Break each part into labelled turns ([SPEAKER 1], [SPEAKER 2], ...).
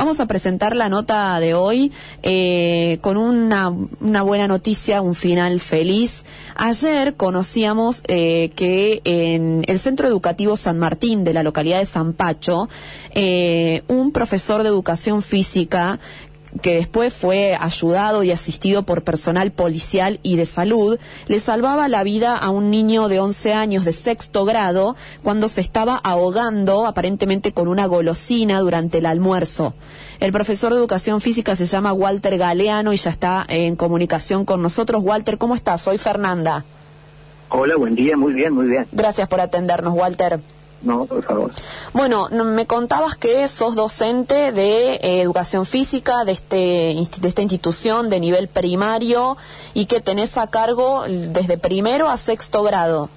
[SPEAKER 1] Vamos a presentar la nota de hoy eh, con una, una, buena noticia, un final feliz. Ayer conocíamos eh, que en el Centro Educativo San Martín de la localidad de San Pacho, eh, un profesor de educación física que después fue ayudado y asistido por personal policial y de salud, le salvaba la vida a un niño de 11 años de sexto grado cuando se estaba ahogando aparentemente con una golosina durante el almuerzo. El profesor de educación física se llama Walter Galeano y ya está en comunicación con nosotros. Walter, ¿cómo estás? Soy Fernanda.
[SPEAKER 2] Hola, buen día, muy bien, muy bien.
[SPEAKER 1] Gracias por atendernos, Walter.
[SPEAKER 2] No, por favor.
[SPEAKER 1] Bueno, me contabas que sos docente de eh, educación física de, este, de esta institución de nivel primario y que tenés a cargo desde primero a sexto grado.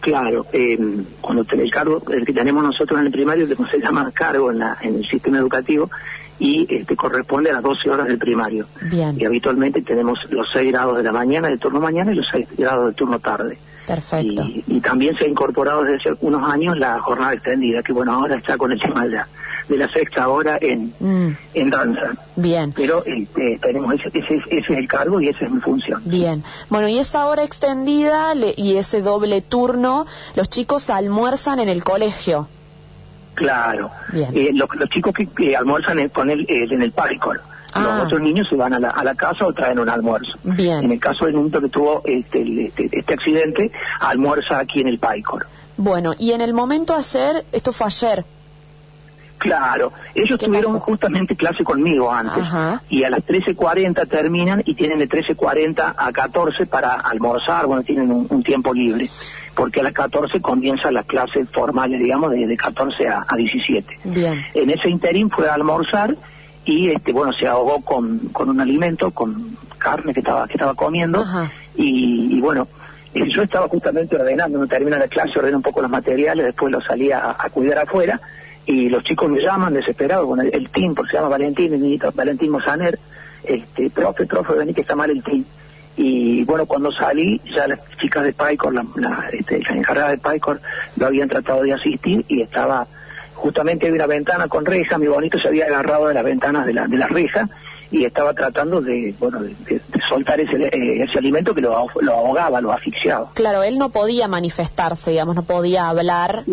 [SPEAKER 2] Claro, eh, cuando el cargo, el que tenemos nosotros en el primario, que se llama cargo en, la, en el sistema educativo, y este, corresponde a las 12 horas del primario.
[SPEAKER 1] Bien.
[SPEAKER 2] Y habitualmente tenemos los 6 grados de la mañana, del turno mañana, y los 6 grados del turno tarde.
[SPEAKER 1] Perfecto.
[SPEAKER 2] Y, también se ha incorporado desde hace unos años la jornada extendida, que bueno, ahora está con el tema de la, de la sexta hora en,
[SPEAKER 1] mm.
[SPEAKER 2] en danza.
[SPEAKER 1] Bien.
[SPEAKER 2] Pero este, tenemos ese, ese, ese, es el cargo y esa es mi función.
[SPEAKER 1] Bien. Bueno, y esa hora extendida y ese doble turno, los chicos almuerzan en el colegio.
[SPEAKER 2] Claro.
[SPEAKER 1] Bien.
[SPEAKER 2] Eh, los, chicos que, almuerzan con él en el Los ah. otros niños se van a la, a la casa o traen un almuerzo.
[SPEAKER 1] Bien.
[SPEAKER 2] En el caso del niño que tuvo este, este, este, accidente, almuerza aquí en el Paicor.
[SPEAKER 1] Bueno, y en el momento ayer, esto fue ayer.
[SPEAKER 2] Claro, ellos tuvieron justamente clase conmigo antes y a las 13.40 terminan y tienen de 13.40 a 14 para almorzar, bueno, tienen un, tiempo libre, porque a las 14 comienza la clase formal, digamos, de, de 14 a, a 17.
[SPEAKER 1] Bien.
[SPEAKER 2] En ese interín fue a almorzar y este bueno se ahogó con, con un alimento con carne que estaba que estaba comiendo. Y, bueno eh, yo estaba justamente ordenando no termina la clase ordeno un poco los materiales después lo salía a, cuidar afuera y los chicos me llaman desesperados con el, team porque se llama Valentín el niñito Valentín Mosaner este profe profe vení que está mal el team y bueno cuando salí ya las chicas de Pycor la, la, este, la encargada de Pycor lo habían tratado de asistir y estaba justamente había una ventana con reja, mi bonito se había agarrado de las ventanas de la, de la reja y estaba tratando de, bueno, de, soltar ese, eh, ese alimento que lo, lo, ahogaba, lo asfixiaba.
[SPEAKER 1] Claro, él no podía manifestarse, digamos, no podía hablar.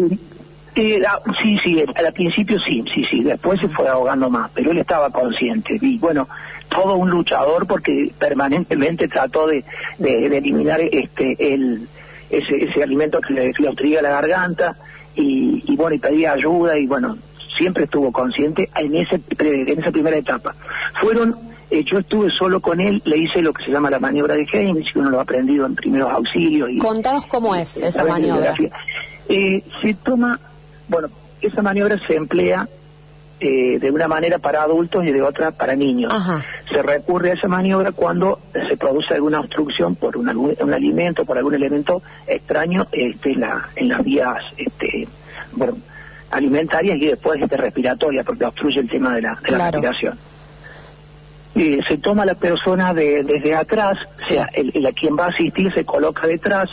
[SPEAKER 2] Eh, sí, sí, al principio sí, sí, sí, después se fue ahogando más, pero él estaba consciente y bueno, todo un luchador porque permanentemente trató de, de, eliminar este el ese, ese alimento que le, le la garganta, y, bueno, y pedía ayuda y bueno, siempre estuvo consciente en, ese, en esa primera etapa. Fueron, eh, yo estuve solo con él, le hice lo que se llama la maniobra de Heinz, que uno lo ha aprendido en primeros auxilios. Y,
[SPEAKER 1] Contanos cómo es esa maniobra.
[SPEAKER 2] Eh, se toma, bueno, esa maniobra se emplea eh, de una manera para adultos y de otra para niños. Se recurre a esa maniobra cuando se produce alguna obstrucción por un, un alimento, por algún elemento extraño este, en, la, en las vías este, bueno, alimentarias y después este, respiratorias, porque obstruye el tema de la, respiración. Eh, se toma la persona de, desde atrás, o sea, el, a quien va a asistir se coloca detrás,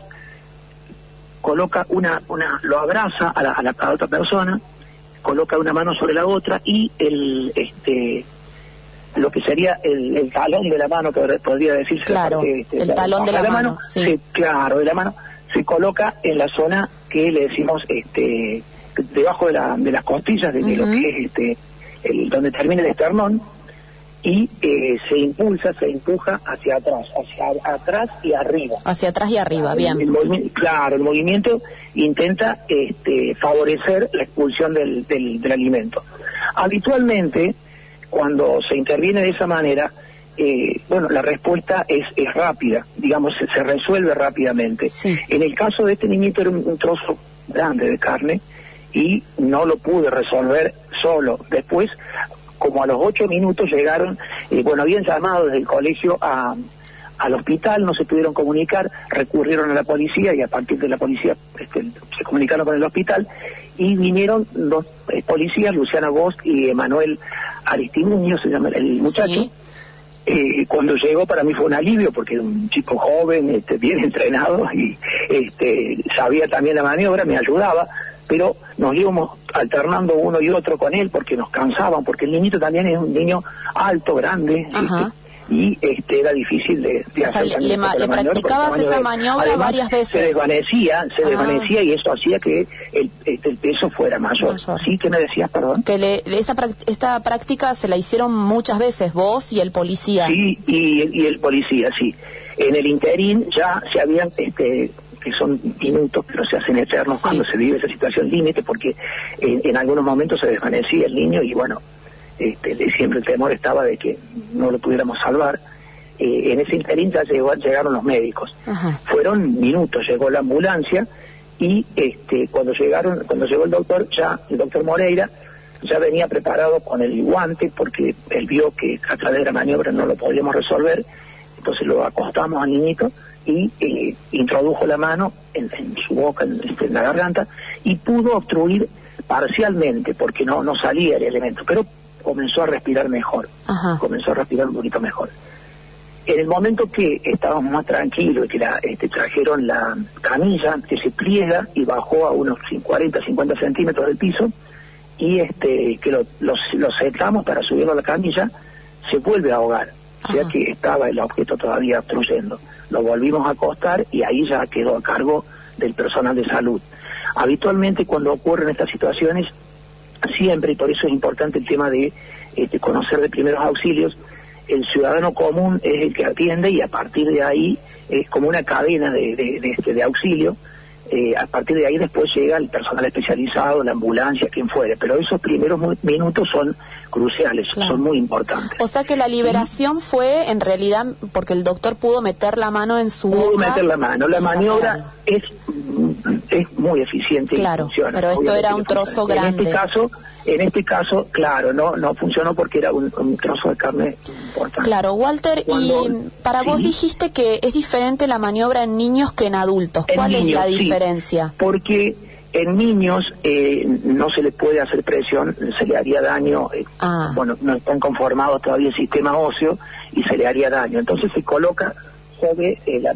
[SPEAKER 2] coloca una, una, lo abraza a la, a la a otra persona, coloca una mano sobre la otra y el este lo que sería el, talón de la mano que podría decirse
[SPEAKER 1] claro este, el talón de la, mano, sí.
[SPEAKER 2] claro de la mano se coloca en la zona que le decimos este debajo de, la, de las costillas de, lo que es este el, donde termina el esternón y eh, se impulsa, se empuja hacia atrás, hacia atrás y arriba.
[SPEAKER 1] Hacia atrás y arriba, bien.
[SPEAKER 2] claro, el movimiento intenta este, favorecer la expulsión del, del, alimento. Habitualmente, cuando se interviene de esa manera, eh, bueno, la respuesta es, es rápida, digamos, se, resuelve rápidamente. En el caso de este niñito era un, trozo grande de carne y no lo pude resolver solo. Después como a los ocho minutos llegaron, eh, bueno, habían llamado desde el colegio a, al hospital, no se pudieron comunicar, recurrieron a la policía y a partir de la policía este, se comunicaron con el hospital y vinieron dos eh, policías, Luciana Bosch y Emanuel Aristimuño, se llama el muchacho. Eh, cuando llegó para mí fue un alivio porque era un chico joven, este, bien entrenado y este, sabía también la maniobra, me ayudaba pero nos íbamos alternando uno y otro con él porque nos cansaban, porque el niñito también es un niño alto, grande, este, y este era difícil de,
[SPEAKER 1] de hacer. le, practicabas esa maniobra varias veces.
[SPEAKER 2] Se desvanecía, se ah. desvanecía y eso hacía que el, este, el peso fuera mayor. ¿Sí? que me decías, perdón?
[SPEAKER 1] Que le, esa, esta práctica se la hicieron muchas veces, vos y el policía.
[SPEAKER 2] Sí, y, y el policía, sí. En el interín ya se habían este, que son minutos, pero se hacen eternos cuando se vive esa situación límite, porque en, algunos momentos se desvanecía el niño y bueno, este, siempre el temor estaba de que no lo pudiéramos salvar. Eh, en ese interín ya llegó, llegaron los médicos. Fueron minutos, llegó la ambulancia y este, cuando llegaron, cuando llegó el doctor, ya el doctor Moreira ya venía preparado con el guante porque él vio que a través de la maniobra no lo podíamos resolver, entonces lo acostamos al niñito y eh, introdujo la mano en, su boca, este, en, la garganta, y pudo obstruir parcialmente, porque no, no salía el elemento, pero comenzó a respirar mejor, comenzó a respirar un poquito mejor. En el momento que estábamos más tranquilos y que la, este, trajeron la camilla que se pliega y bajó a unos 40, 50 centímetros del piso, y este que lo, lo, lo para subirlo a la camilla, se vuelve a ahogar, o sea que estaba el objeto todavía obstruyendo lo volvimos a acostar y ahí ya quedó a cargo del personal de salud. Habitualmente cuando ocurren estas situaciones, siempre, y por eso es importante el tema de este, conocer de primeros auxilios, el ciudadano común es el que atiende y a partir de ahí es como una cadena de, de, este, de auxilio. Eh, a partir de ahí después llega el personal especializado, la ambulancia, quien fuere, pero esos primeros minutos son cruciales, son muy importantes.
[SPEAKER 1] O sea que la liberación fue en realidad porque el doctor pudo meter la mano en su
[SPEAKER 2] pudo meter la mano, la maniobra es es muy eficiente
[SPEAKER 1] claro,
[SPEAKER 2] y funciona.
[SPEAKER 1] Pero esto era un trozo grande.
[SPEAKER 2] En este caso en este caso, claro, no no funcionó porque era un, trozo de carne importante.
[SPEAKER 1] Claro, Walter, y para vos dijiste que es diferente la maniobra en niños que en adultos. ¿Cuál es la diferencia?
[SPEAKER 2] porque en niños eh, no se les puede hacer presión, se le haría daño. Eh, ah. Bueno, no están conformados todavía el sistema óseo y se le haría daño. Entonces se coloca sobre eh, la,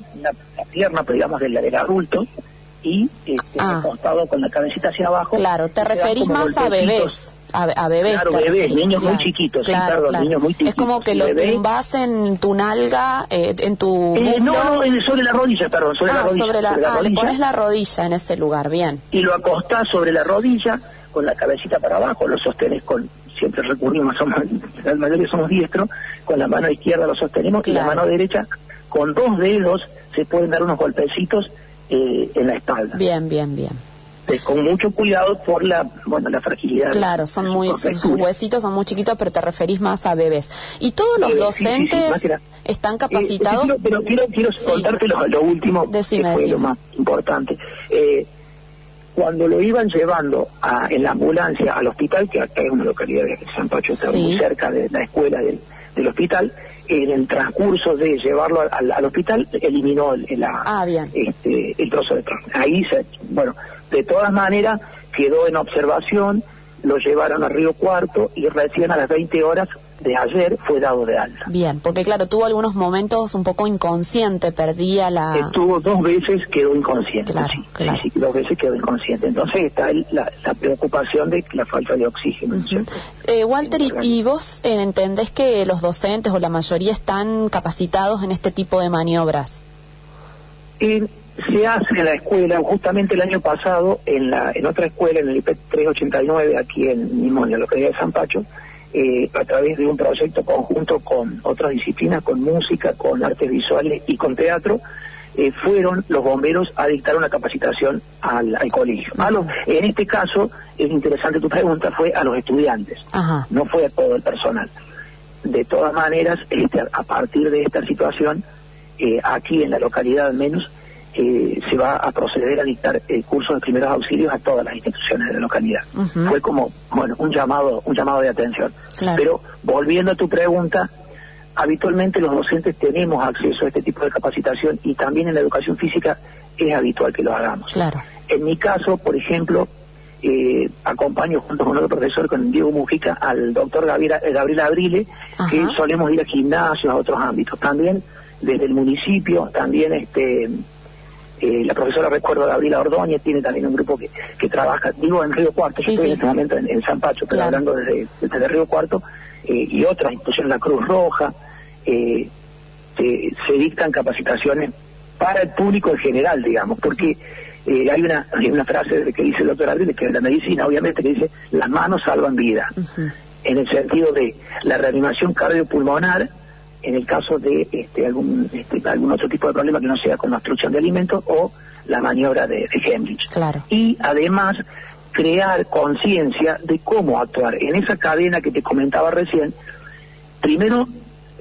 [SPEAKER 2] pierna, pues, digamos, del, del adulto y este, ah. acostado con la cabecita hacia abajo.
[SPEAKER 1] Claro, te referís más a bebés. A, bebés.
[SPEAKER 2] Claro, bebés, niños muy chiquitos, claro, niños muy chiquitos.
[SPEAKER 1] Es como que lo tumbas en tu nalga, eh, en tu.
[SPEAKER 2] Eh, no, no, sobre la rodilla, perdón, sobre la ah, rodilla.
[SPEAKER 1] Sobre la, ah, le pones la rodilla en ese lugar, bien.
[SPEAKER 2] Y lo acostás sobre la rodilla, con la cabecita para abajo, lo sostenés con. Siempre recurrimos, somos, la mayoría somos diestros, con la mano izquierda lo sostenemos y la mano derecha, con dos dedos, se pueden dar unos golpecitos eh, en la espalda.
[SPEAKER 1] Bien, bien, bien.
[SPEAKER 2] con mucho cuidado por la bueno la fragilidad.
[SPEAKER 1] Claro, son muy sus huesitos son muy chiquitos, pero te referís más a bebés. Y todos los docentes están eh, capacitados.
[SPEAKER 2] pero quiero quiero contarte lo, último que fue lo más importante. Eh, cuando lo iban llevando a, en la ambulancia al hospital, que acá es una localidad de San Pacho, está muy cerca de la escuela del, del hospital, en el transcurso de llevarlo al, hospital eliminó el,
[SPEAKER 1] ah,
[SPEAKER 2] Este, el trozo de carne. Ahí, se, bueno, de todas maneras quedó en observación, lo llevaron a Río Cuarto y recién a las 20 horas de ayer fue dado de alta.
[SPEAKER 1] Bien, porque claro, tuvo algunos momentos un poco inconsciente, perdía la...
[SPEAKER 2] Estuvo dos veces, quedó inconsciente. Claro, sí, dos veces quedó inconsciente. Entonces está la, preocupación de la falta de oxígeno.
[SPEAKER 1] eh, Walter, ¿y, vos eh, entendés que los docentes o la mayoría están capacitados en este tipo de maniobras?
[SPEAKER 2] se hace en la escuela, justamente el año pasado, en la en otra escuela, en el IP 389, aquí en Mimonia, en la localidad de San Pacho, eh, a través de un proyecto conjunto con otras disciplinas, con música, con artes visuales y con teatro, eh, fueron los bomberos a dictar una capacitación al, colegio. en este caso, es interesante tu pregunta, fue a los estudiantes, no fue a todo el personal. De todas maneras, este, a partir de esta situación, eh, aquí en la localidad al menos, se va a proceder a dictar eh, cursos de primeros auxilios a todas las instituciones de la localidad. Fue como, bueno, un llamado, un llamado de atención. Pero volviendo a tu pregunta, habitualmente los docentes tenemos acceso a este tipo de capacitación y también en la educación física es habitual que lo hagamos.
[SPEAKER 1] Claro.
[SPEAKER 2] En mi caso, por ejemplo, eh, acompaño junto con otro profesor, con Diego Mujica, al doctor Gabriel, eh, Gabriel Abrile, que solemos ir a gimnasios, a otros ámbitos. También desde el municipio, también este eh, la profesora recuerdo Gabriela Ordóñez tiene también un grupo que, que trabaja, digo en Río Cuarto, yo estoy en este momento en, San Pacho, pero hablando desde, desde, Río Cuarto, eh, y otras instituciones, la Cruz Roja, eh, se, dictan capacitaciones para el público en general, digamos, porque hay una hay una frase que dice el doctor Abril, que es la medicina, obviamente, que dice, las manos salvan vida, en el sentido de la reanimación cardiopulmonar, en el caso de este, algún, este, algún otro tipo de problema que no sea con la obstrucción de alimentos o la maniobra de, de
[SPEAKER 1] Claro.
[SPEAKER 2] Y además crear conciencia de cómo actuar en esa cadena que te comentaba recién. Primero,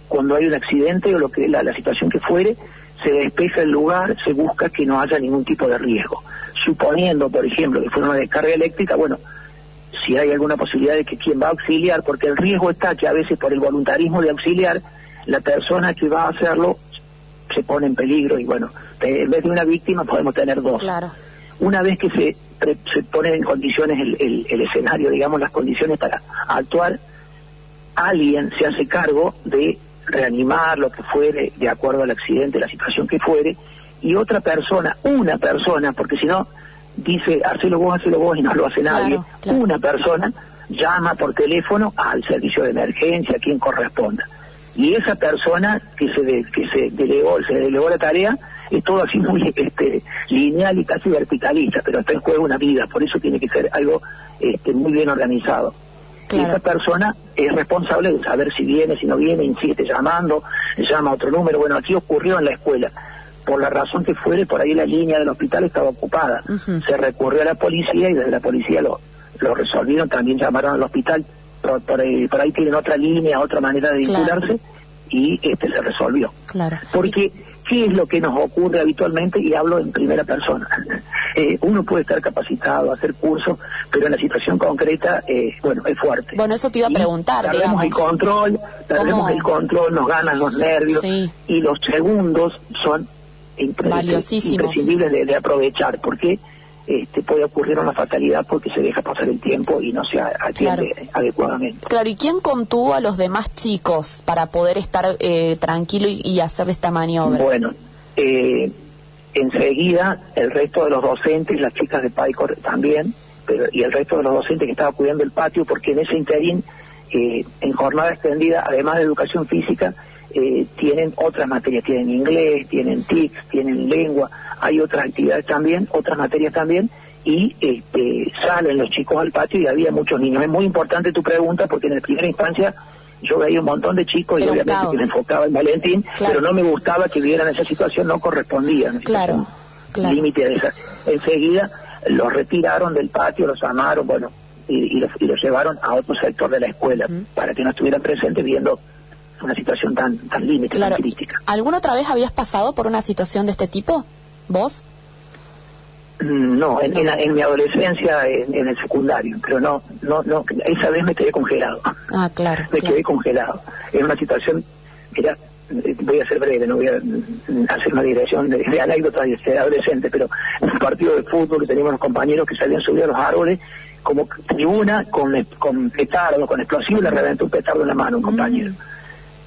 [SPEAKER 2] cuando hay un accidente o lo que la, la situación que fuere, se despeja el lugar, se busca que no haya ningún tipo de riesgo. Suponiendo, por ejemplo, que fue una descarga eléctrica, bueno, si hay alguna posibilidad de que quien va a auxiliar, porque el riesgo está que a veces por el voluntarismo de auxiliar, la persona que va a hacerlo se pone en peligro y bueno, en vez de una víctima podemos tener dos.
[SPEAKER 1] Claro.
[SPEAKER 2] Una vez que se, se pone en condiciones el, el, escenario, digamos, las condiciones para actuar, alguien se hace cargo de reanimar lo que fuere de acuerdo al accidente, la situación que fuere, y otra persona, una persona, porque si no, dice, hacelo vos, hacelo vos y no lo hace nadie, una persona llama por teléfono al servicio de emergencia, a quien corresponda y esa persona que se que se delegó se delegó la tarea es todo así muy este lineal y casi verticalista pero está en juego una vida por eso tiene que ser algo este, muy bien organizado. Y esa persona es responsable de saber si viene si no viene insiste llamando llama a otro número. Bueno aquí ocurrió en la escuela. Por la razón que fuere por ahí la línea del hospital estaba ocupada. Se recurrió a la policía y desde la policía lo lo resolvieron. También llamaron al hospital por, ahí, tienen otra línea, otra manera de vincularse y este se resolvió.
[SPEAKER 1] Claro.
[SPEAKER 2] Porque, ¿qué es lo que nos ocurre habitualmente? Y hablo en primera persona. Eh, uno puede estar capacitado, hacer cursos, pero en la situación concreta, eh, bueno, es fuerte.
[SPEAKER 1] Bueno, eso te iba a preguntar,
[SPEAKER 2] perdemos el control, perdemos el control, nos ganan los nervios y los segundos son imprescindibles de, de aprovechar, porque este, puede ocurrir una fatalidad porque se deja pasar el tiempo y no se atiende adecuadamente.
[SPEAKER 1] Claro, ¿y quién contuvo a los demás chicos para poder estar eh, tranquilo y, hacer esta maniobra?
[SPEAKER 2] Bueno, eh, enseguida el resto de los docentes, las chicas de PAICOR también, pero, y el resto de los docentes que estaban cuidando el patio, porque en ese interín, eh, en jornada extendida, además de educación física, eh, tienen otras materias, tienen inglés, tienen TICS, tienen lengua, hay otras actividades también, otras materias también, y este, salen los chicos al patio y había muchos niños. Es muy importante tu pregunta porque en la primera instancia yo veía un montón de chicos y obviamente que me enfocaba en Valentín, pero no me gustaba que vieran esa situación, no correspondía.
[SPEAKER 1] Claro, claro.
[SPEAKER 2] Límite de esa. Enseguida los retiraron del patio, los amaron, bueno, y, los, llevaron a otro sector de la escuela para que no estuvieran presentes viendo una situación tan, tan límite, tan crítica.
[SPEAKER 1] ¿Alguna otra vez habías pasado por una situación de este tipo? ¿Vos?
[SPEAKER 2] Mm, no, en, mi adolescencia, en, el secundario, pero no, no, no, esa vez me quedé congelado.
[SPEAKER 1] Ah, claro.
[SPEAKER 2] me quedé congelado. En una situación, mira, voy a ser breve, no voy a hacer una dirección de, de anécdotas de ser adolescente, pero en un partido de fútbol que teníamos los compañeros que se habían subido a los árboles, como tribuna con, con petardo, con explosivo, le reventó un petardo en la mano un compañero. Mm.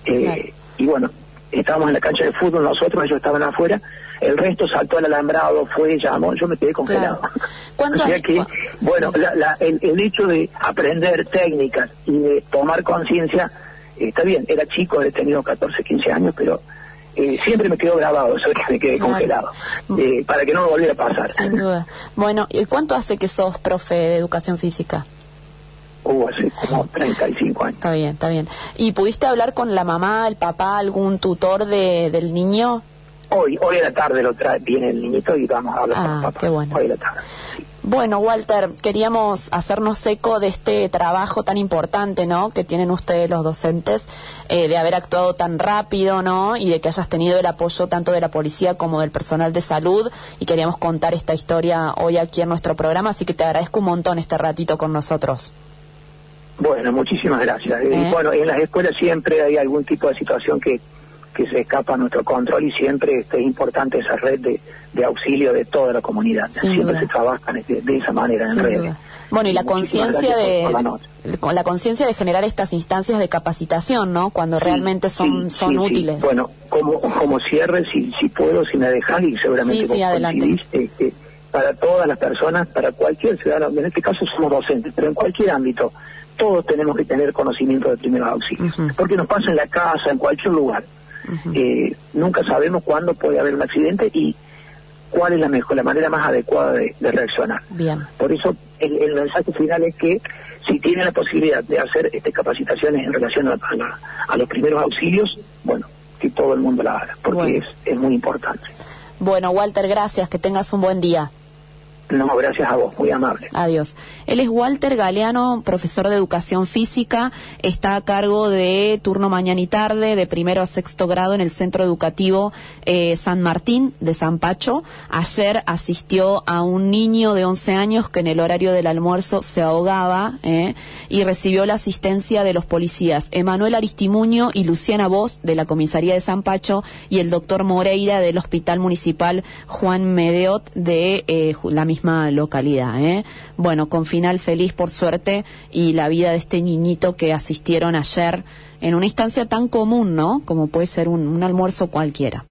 [SPEAKER 2] Eh, y bueno, estábamos en la cancha de fútbol nosotros, ellos estaban afuera, el resto saltó al alambrado, fue, llamó, yo me quedé congelado. o sea que, bueno, el, hecho de aprender técnicas y de tomar conciencia, está bien, era chico, he tenido 14, 15 años, pero eh, siempre me quedó grabado eso que me quedé congelado, eh, para que no me volviera a pasar.
[SPEAKER 1] Sin duda. Bueno, ¿y cuánto hace que sos profe de educación física?
[SPEAKER 2] Hubo hace como 35 años.
[SPEAKER 1] Está bien, está bien. ¿Y pudiste hablar con la mamá, el papá, algún tutor de, del niño?
[SPEAKER 2] Hoy, hoy a la tarde lo trae, viene el niñito y vamos a hablar con el ah, papá.
[SPEAKER 1] Qué bueno.
[SPEAKER 2] Hoy a la tarde.
[SPEAKER 1] Bueno, Walter, queríamos hacernos eco de este trabajo tan importante, ¿no? Que tienen ustedes los docentes, eh, de haber actuado tan rápido, ¿no? Y de que hayas tenido el apoyo tanto de la policía como del personal de salud. Y queríamos contar esta historia hoy aquí en nuestro programa, así que te agradezco un montón este ratito con nosotros.
[SPEAKER 2] Bueno, muchísimas gracias. ¿Eh? bueno, en las escuelas siempre hay algún tipo de situación que, que se escapa a nuestro control y siempre es importante esa red de, de auxilio de toda la comunidad. siempre se trabaja de, esa manera en red.
[SPEAKER 1] Bueno, y la conciencia
[SPEAKER 2] gracias por- por la
[SPEAKER 1] de
[SPEAKER 2] nota.
[SPEAKER 1] con la conciencia de generar estas instancias de capacitación, ¿no? Cuando realmente son
[SPEAKER 2] Sí,
[SPEAKER 1] son
[SPEAKER 2] sí,
[SPEAKER 1] útiles.
[SPEAKER 2] Bueno, como, como cierre, si, si puedo, si me dejas, y seguramente
[SPEAKER 1] Sí, sí, adelante.
[SPEAKER 2] este, para todas las personas, para cualquier ciudadano, en este caso somos docentes, pero en cualquier ámbito, todos tenemos que tener conocimiento de primeros auxilios, porque nos pasa en la casa, en cualquier lugar. Eh, nunca sabemos cuándo puede haber un accidente y cuál es la mejor, la manera más adecuada de, de reaccionar.
[SPEAKER 1] Bien.
[SPEAKER 2] Por eso el, el mensaje final es que si tienen la posibilidad de hacer este, capacitaciones en relación a, a la- a los primeros auxilios, bueno, que todo el mundo la haga, porque
[SPEAKER 1] Bueno.
[SPEAKER 2] es, es muy importante.
[SPEAKER 1] Bueno, Walter, gracias, que tengas un buen día.
[SPEAKER 2] No, gracias a vos, muy amable.
[SPEAKER 1] Adiós. Él es Walter Galeano, profesor de educación física, está a cargo de turno mañana y tarde, de primero a sexto grado en el centro educativo eh, San Martín de San Pacho. Ayer asistió a un niño de 11 años que en el horario del almuerzo se ahogaba eh, y recibió la asistencia de los policías Emanuel Aristimuño y Luciana Voz de la comisaría de San Pacho y el doctor Moreira del Hospital Municipal Juan Medeot de eh, la misma localidad. ¿eh? Bueno, con final feliz por suerte y la vida de este niñito que asistieron ayer en una instancia tan común, ¿no? Como puede ser un, un almuerzo cualquiera.